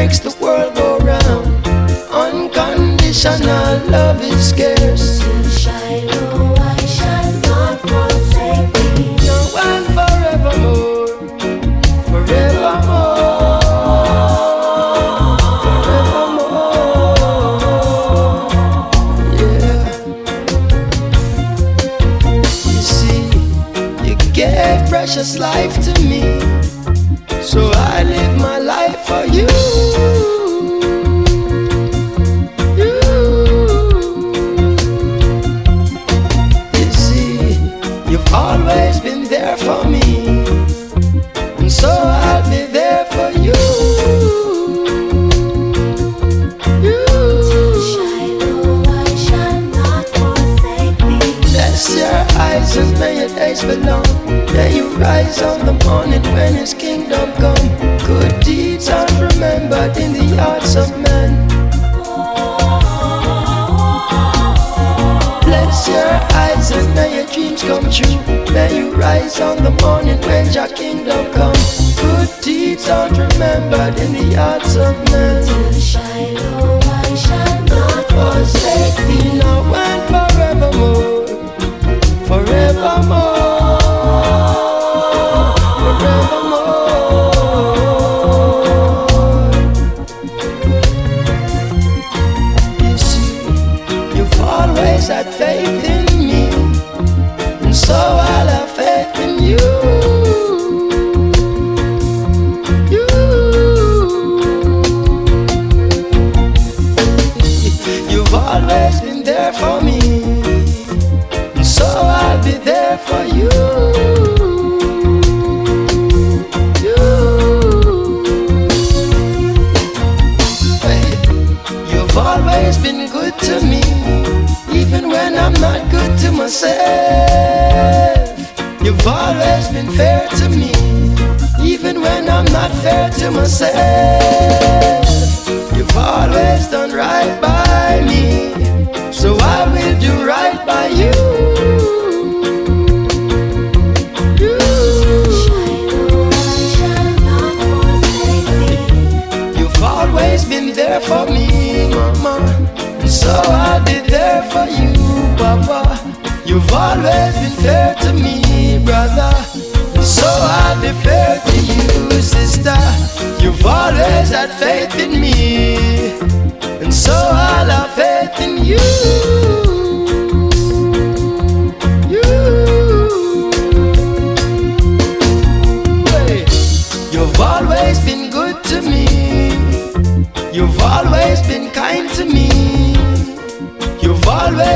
makes the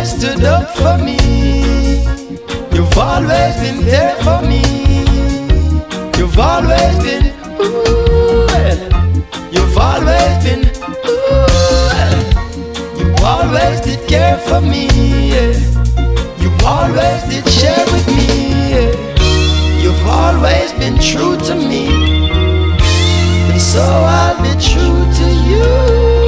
always stood up for me. You've always been there for me. You've always been, ooh, you've always been, ooh, you always did care for me. Yeah. You always did share with me. Yeah. You've always been true to me, and so I'll be true to you.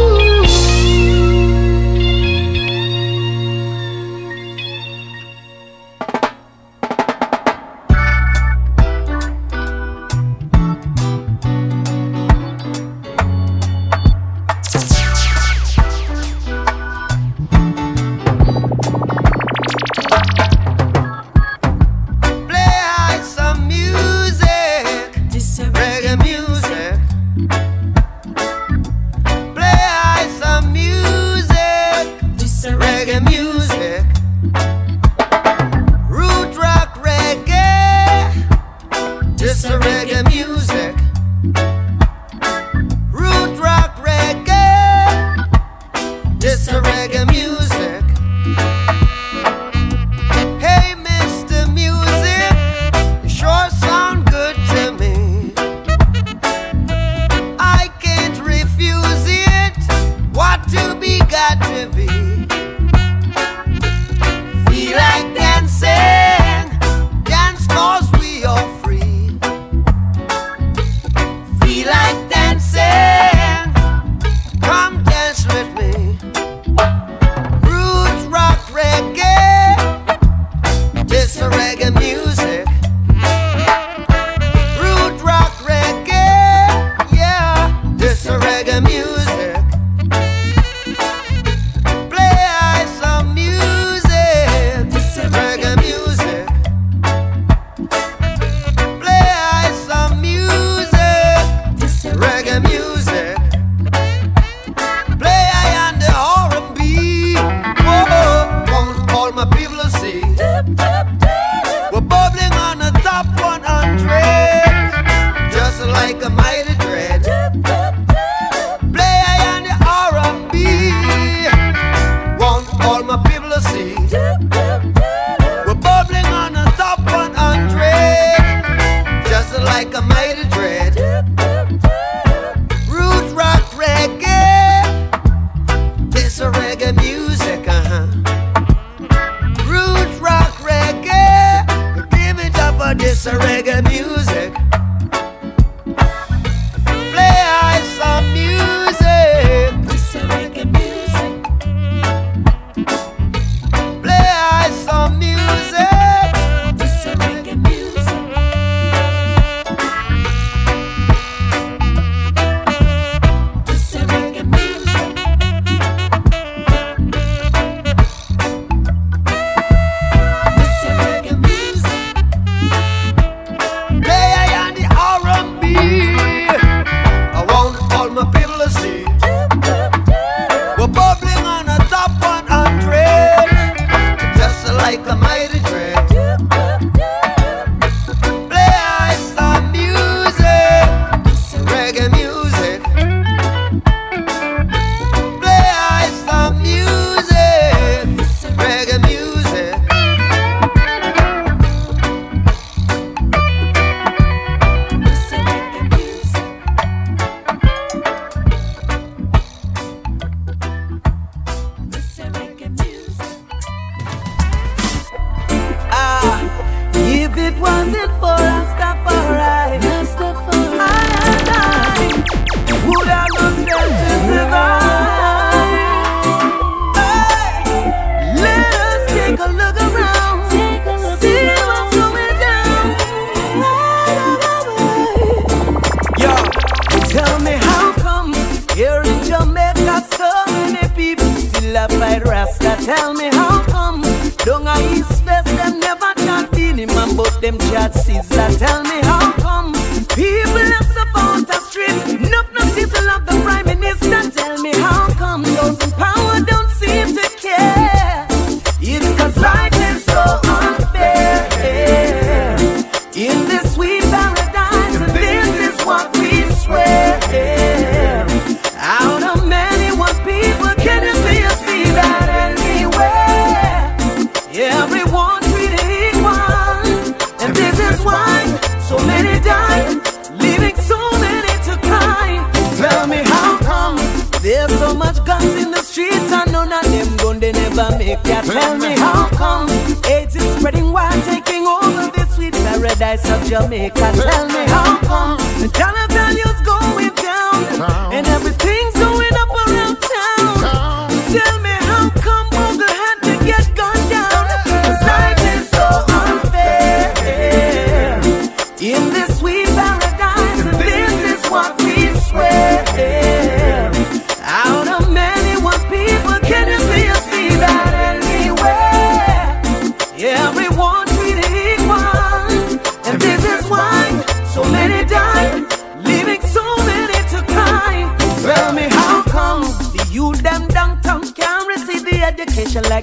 never make ya tell me how come AIDS is spreading while taking over this sweet paradise of Jamaica. Tell me how come Jonathan is going down and everything.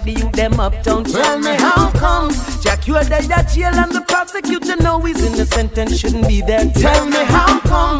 like the youth them uptown. Tell me how come Jack you are dead at jail and the prosecutor know he's innocent and shouldn't be there. Tell me how come.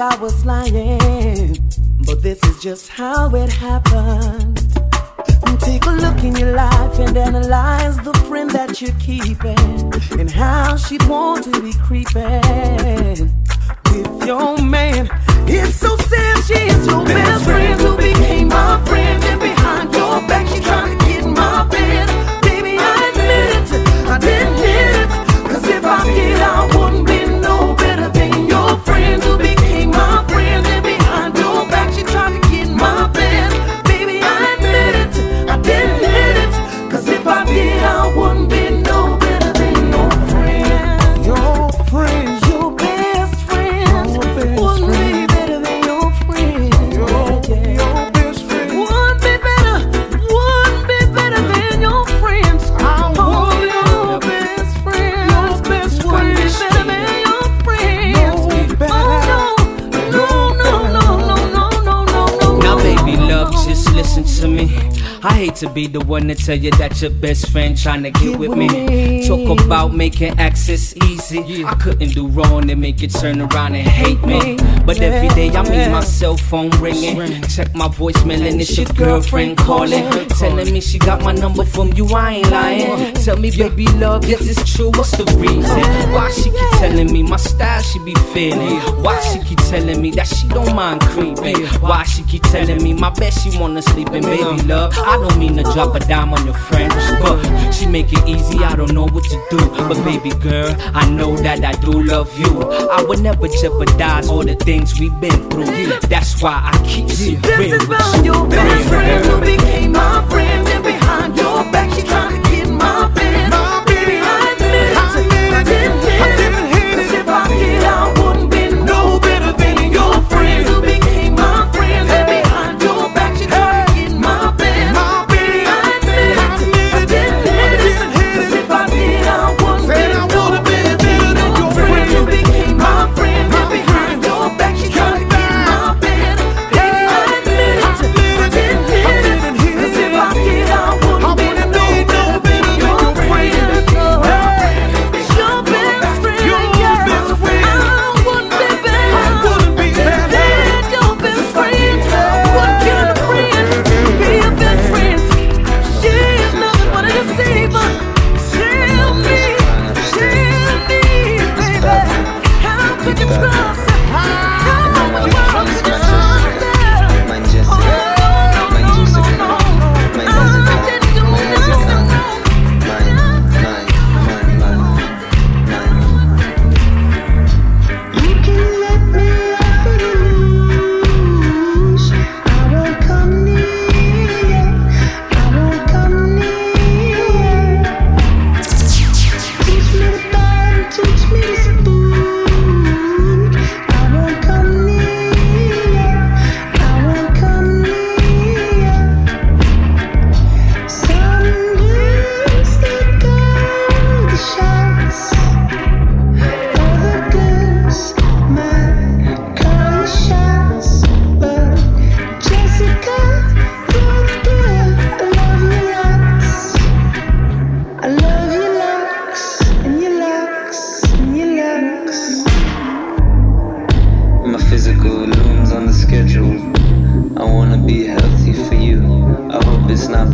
I was lying, but this is just how it happened. Take a look in your life and analyze the friend that you're keeping and how she'd want to be creeping with your man. It's so sad she's your best friend who became my friend, and behind your back she to be the one to tell you that your best friend trying to get with me. Talk about making access easy. I couldn't do wrong and make you turn around and hate me. But every day I meet my cell phone ringing. Check my voicemail and it's your girlfriend calling. Telling me she got my number from you, I ain't lying. Tell me, baby, love, yes, it's true. What's the reason? Why she keep telling me my style she be feeling? Why she keep telling me that she don't mind creeping? Why she keep telling me my best she wanna sleep in? Baby, love, I don't don't mean to drop a dime on your friends, but she make it easy. I don't know what to do, but baby girl, I know that I do love you. I would never jeopardize all the things we've been through. That's why I keep it real. This is about your best friend who became my friend, and behind your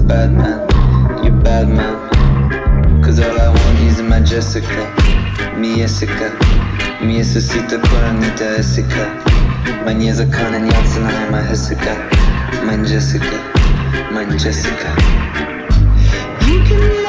Bad man, you bad man. Cause all I want is my Jessica, mi Jessica, mi Jessica, Coronita Jessica. can let me off of the leash. I won't come.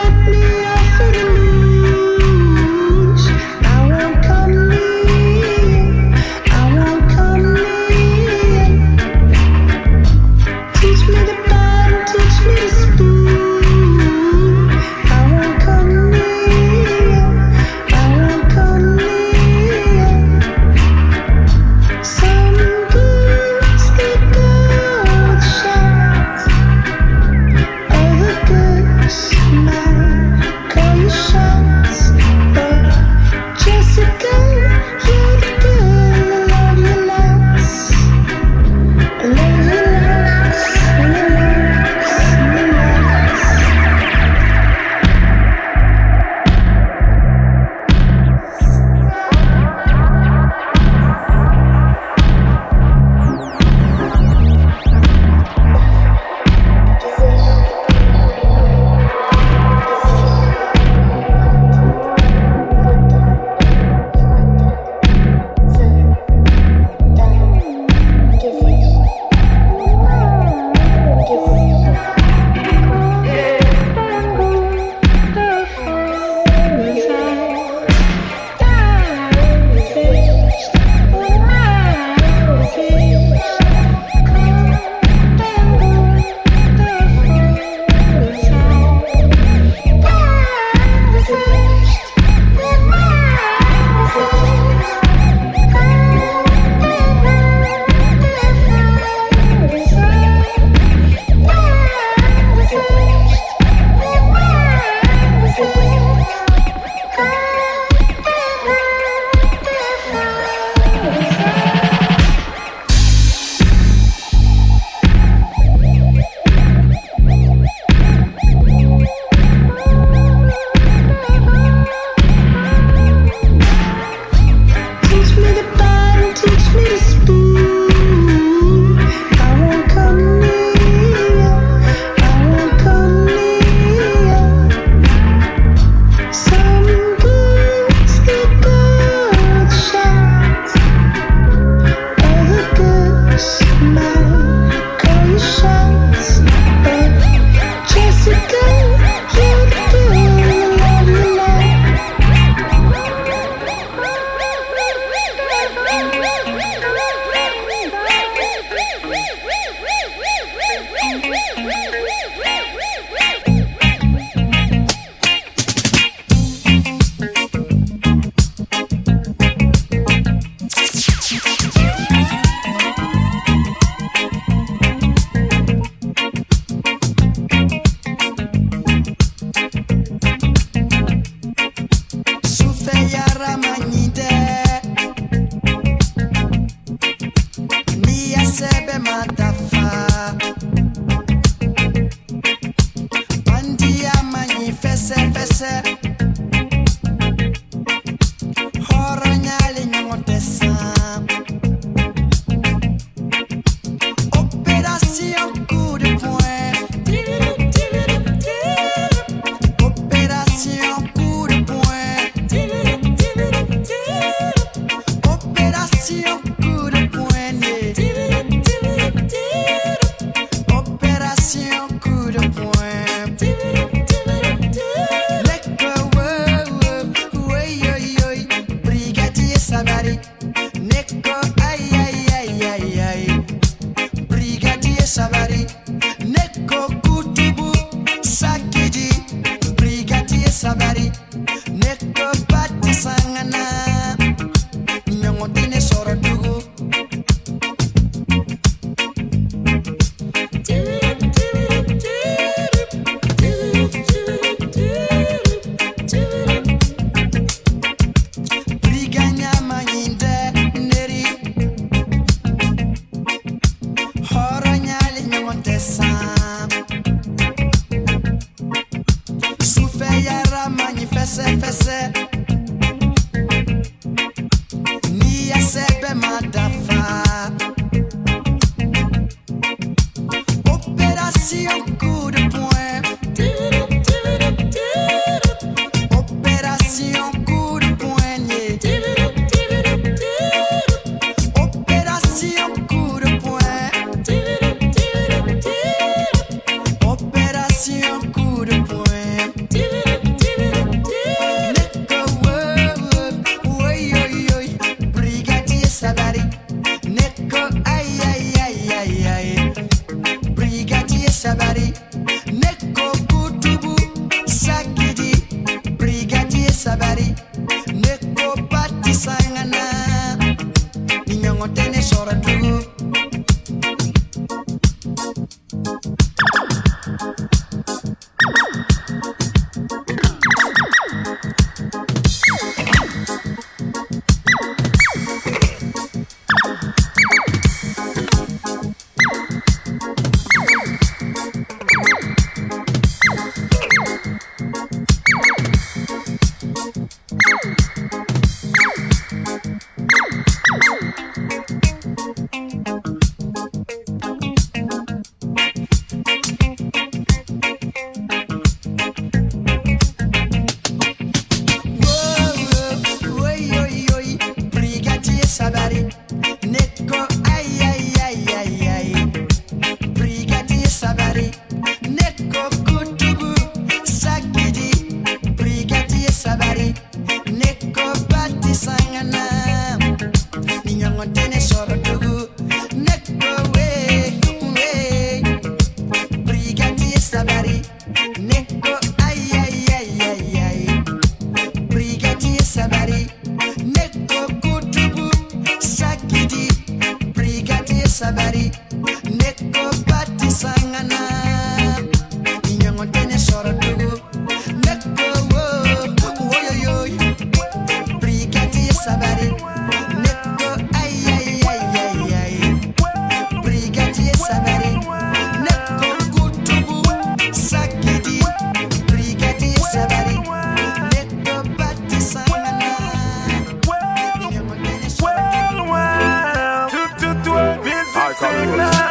work on the.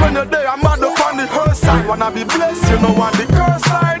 when you're there, I'm mad up on the her side. Wanna be blessed, you know, on the curse side.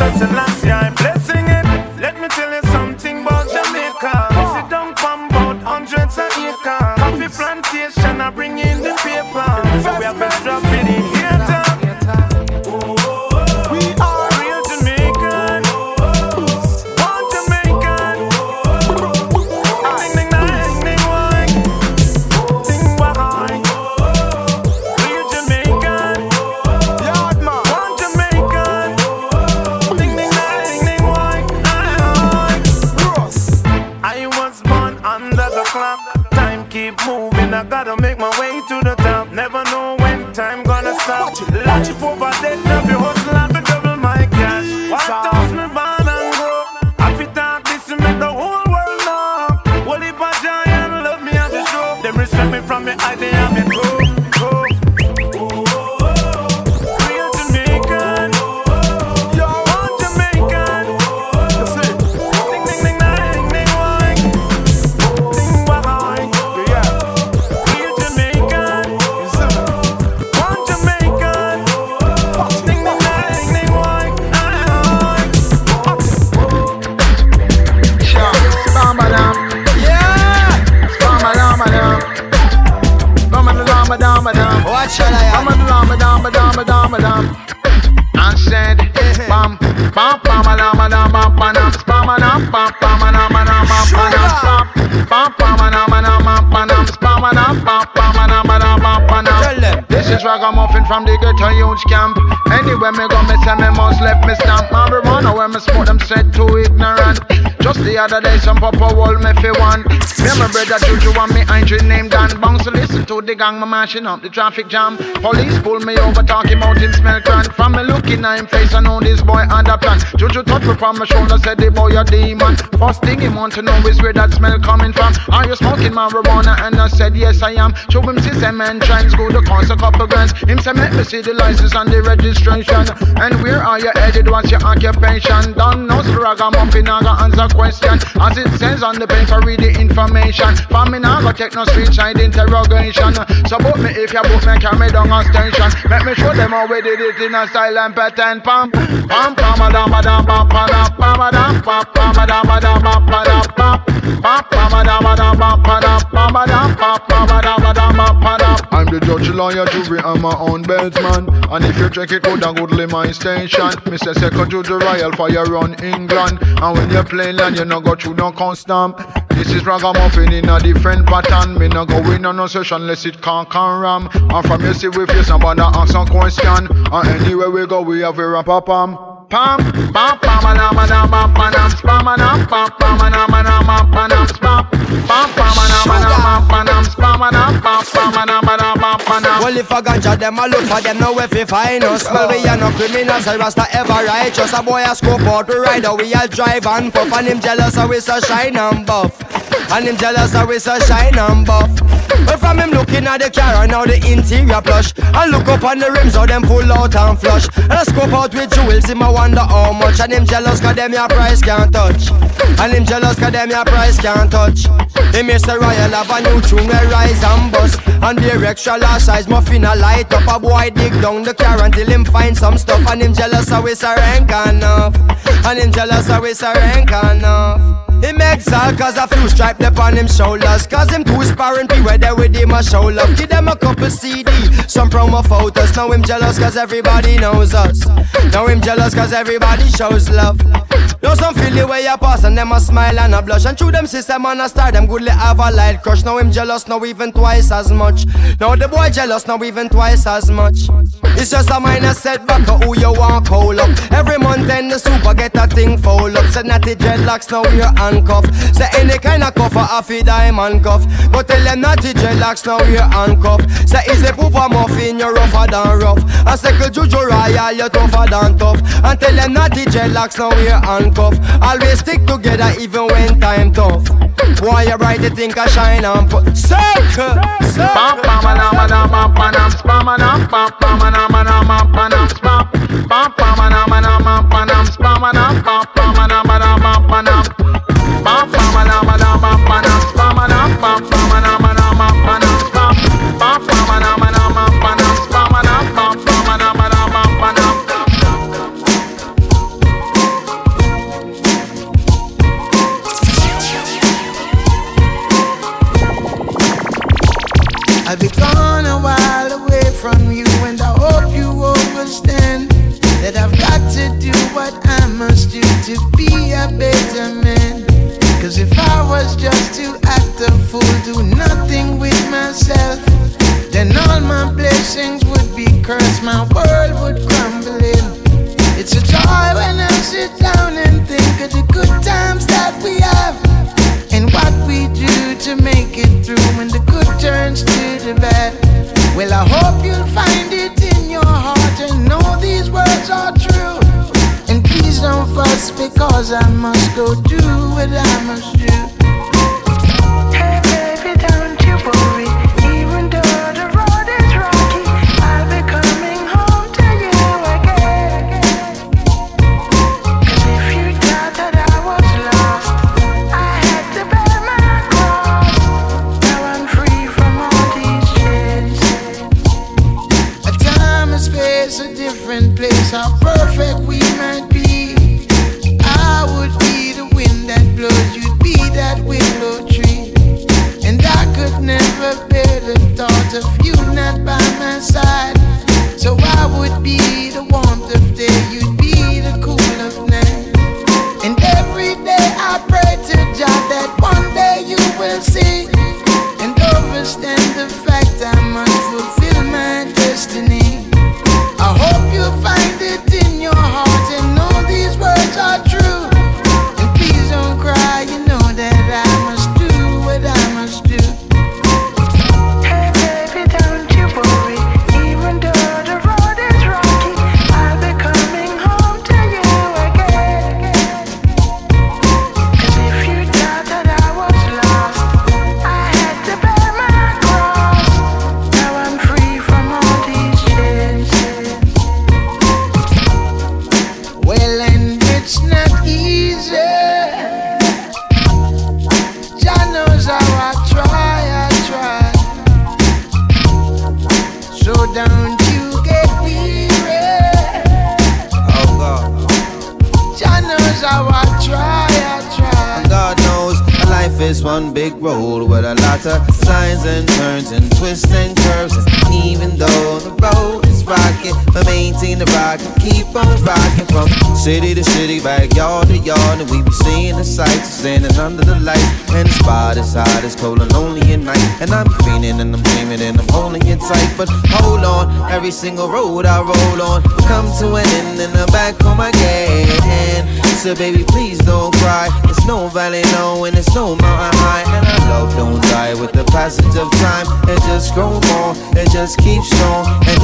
pertence a from Anywhere me go, me say me must left me stamp. Marijuana where me smoke them said too ignorant. Just the other day, some papa wall me fi one. Me and my brother Juju and me Andre named Dan Bounce the gang, me mashing up the traffic jam. Police pull me over, talking about him smell cran. From me looking at him face, I know this boy under plan. Juju touch me from my shoulder, said the boy a demon. First thing he want to know is where that smell coming from. Are you smoking marijuana? And I said yes I am. Show him system and trends, go to cost a couple grand. Him say make me see the license and the registration. And where are you headed? What's your occupation? Don't know, ragamuffin, I got answer question. As it says on the paper, read the information. For me now, go take no street side interrogation. So book me if you book me, carry down on station. Let me show them how we did it in a style and pattern. Pam, pam, pam, a dam, a dam, pam, pam, pam, a dam, pam, pam, a dam, a dam, pam, pam, pam, pam, pam, a dam, a pam, pam, pam, a dam, pam, pam, a dam, pam, pam. I'm the judge, lawyer, jury, and my own bedman. And if you check it good and goodly my station, Mr. Second Judge Royal Fire on England. And when you play land, you no go through no custom. This is ragamuffin in a different pattern. Me no go in on no session unless it can't can ram. And from you see we face somebody ask some question. And anywhere we go, we have a rap a pam. Pam, pam, pam, pam, pam, pam, pam, pam, pam, pam, pam, pam, pam, pam, pam, pam, pam, pam, pam, well, if a ganja them a look for them, now if we find us. Well, we are no criminals, a rasta ever righteous. A boy a scope out to ride, we a drive and puff. And him jealous, so we so shine and buff. And him jealous, so we so shine and buff. But from him looking at the car and now the interior plush. And look up on the rims, how them full out and flush. And I scope out with jewels, him a wonder how much. And him jealous, cause them your price can't touch. And him jealous, cause them your price can't touch Him Mr. Royal have a new tune where rise and bust. And the extra large size muffin a light up. A boy dig down the car until him find some stuff. And him jealous it's a rank enough. And him jealous it's a rank enough he makes cause a few stripes upon him shoulders. Cause him too sparring be where they with him a show love Give them a couple CD, some promo photos. Now him jealous cause everybody knows us. Now him jealous cause everybody shows love. Now some feel the way you pass and them a smile and a blush. And through them system and a star them goodly have a light crush. Now him jealous now even twice as much. Now the boy jealous now even twice as much. It's just a minor setback of who you want call up. Every month then the super get a thing fold up. Said natty dreadlocks now we're handcuff. Say any kind of cuff a fi diamond cuff. Go tell them not to dreadlocks now we're handcuff. Say is the poop a muffin you're rougher than rough. I say Juju Royal you're tougher than tough. And tell them not to dreadlocks now we're handcuff. Always stick together even when time tough. Why you bright you think I shine and put circle. Circle. Bam, bam, bam, bam, because I must go do what I must do. Cold and lonely at night. And I'm feeling and I'm dreaming and I'm holding it tight. But hold on, every single road I roll on will come to an end in the back of my gate. So baby, please don't cry. It's no valley low and it's no mountain high. And our love don't die with the passage of time. It just grows more, it just keeps strong. And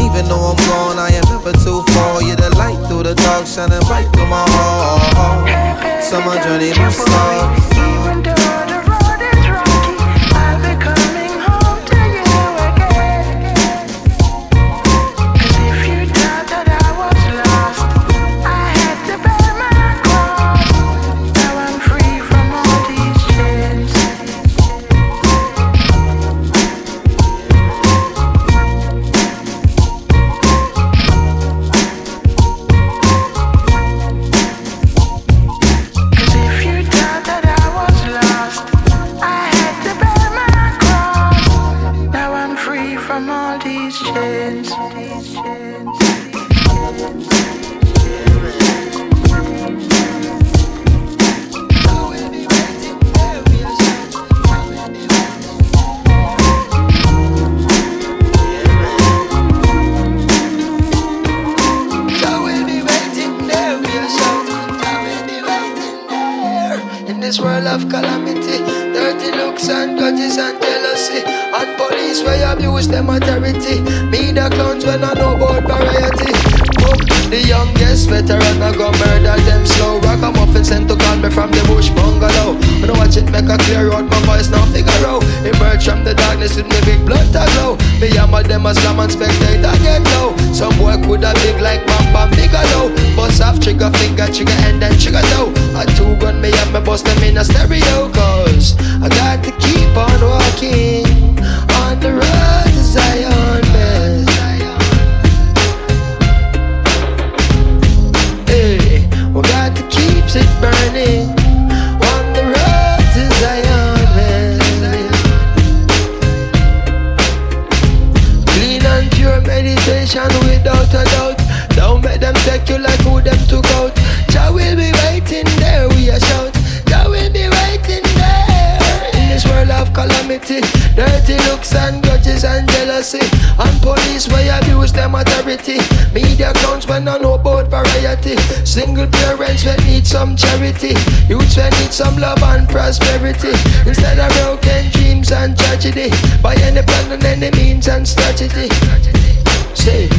I know about variety. Cook, the youngest veteran, I go murder them slow. Rock a muffin sent to call me from the bush bungalow. When I watch it make a clear out, my voice now figure out. Emerge from the darkness with me big blood to glow. Me my them a slam and spectator get low. Some boy could a big like Bam Bam Bigelow. Bust off trigger finger, trigger and then trigger toe. A two gun me and me bust them in a stereo. Cause I got to keep on walking on the road to Zion. it burning on the road to Zion. Clean and pure meditation without a doubt. Don't make them take you like who them took out. Jah will be waiting there, we a shout. Jah will be waiting there. In this world of calamity, dirty looks and grudges and jealousy. This way abuse them authority. Media accounts when I know about variety. Single parents that need some charity. Youths that need some love and prosperity. Instead of broken dreams and tragedy. By any plan and any means and strategy. Say.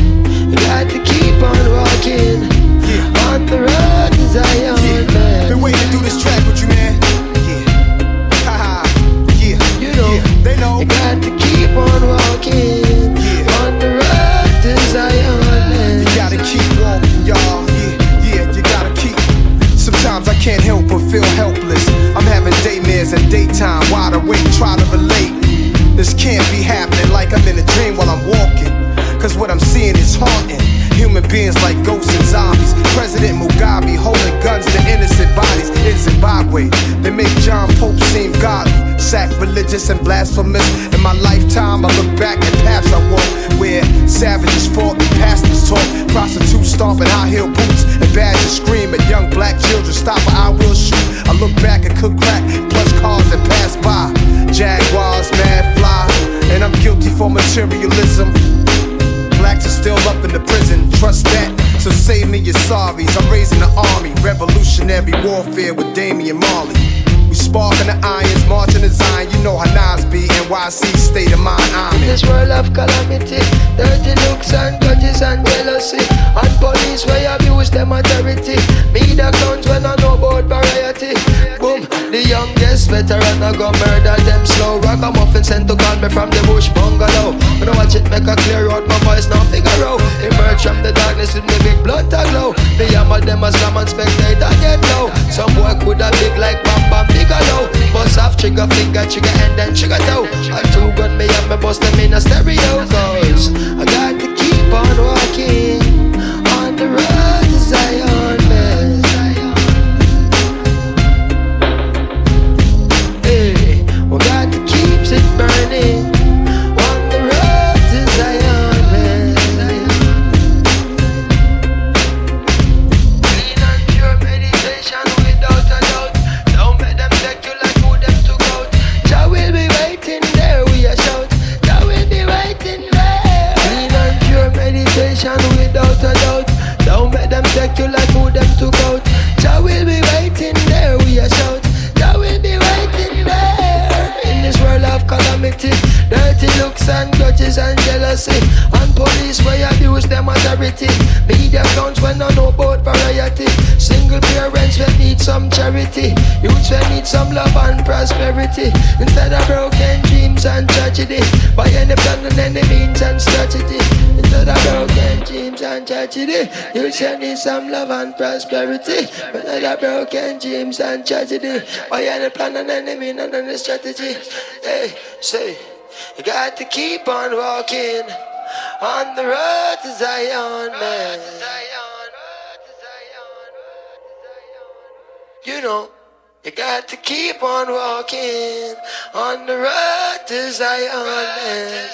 of calamity. Dirty looks and judges and jealousy. And police where abuse them authority. Media clowns when I know about variety. Boom, the youngest veteran I go murder them slow. Rock a muffin sent to call me from the bush bungalow. When I watch it make a clear out, my voice now figure out. Emerge from the darkness with me big blood to glow. Me hammer them as slam and spectator get low. Some boy could a big like trigger finger, trigger end, and trigger toe. I two gun me and me bust them in a stereo. Cause charity. Media accounts when I know about variety. Single parents will need some charity. Youths will need some love and prosperity. Instead of broken dreams and tragedy. By any plan and any means and strategy. Instead of broken dreams and tragedy. you'll need some love and prosperity. Instead of broken dreams and tragedy. By any plan and any means and any strategy. Hey, say, you got to keep on walking on the road to Zion, man. You know, you got to keep on walking on the road to Zion, man.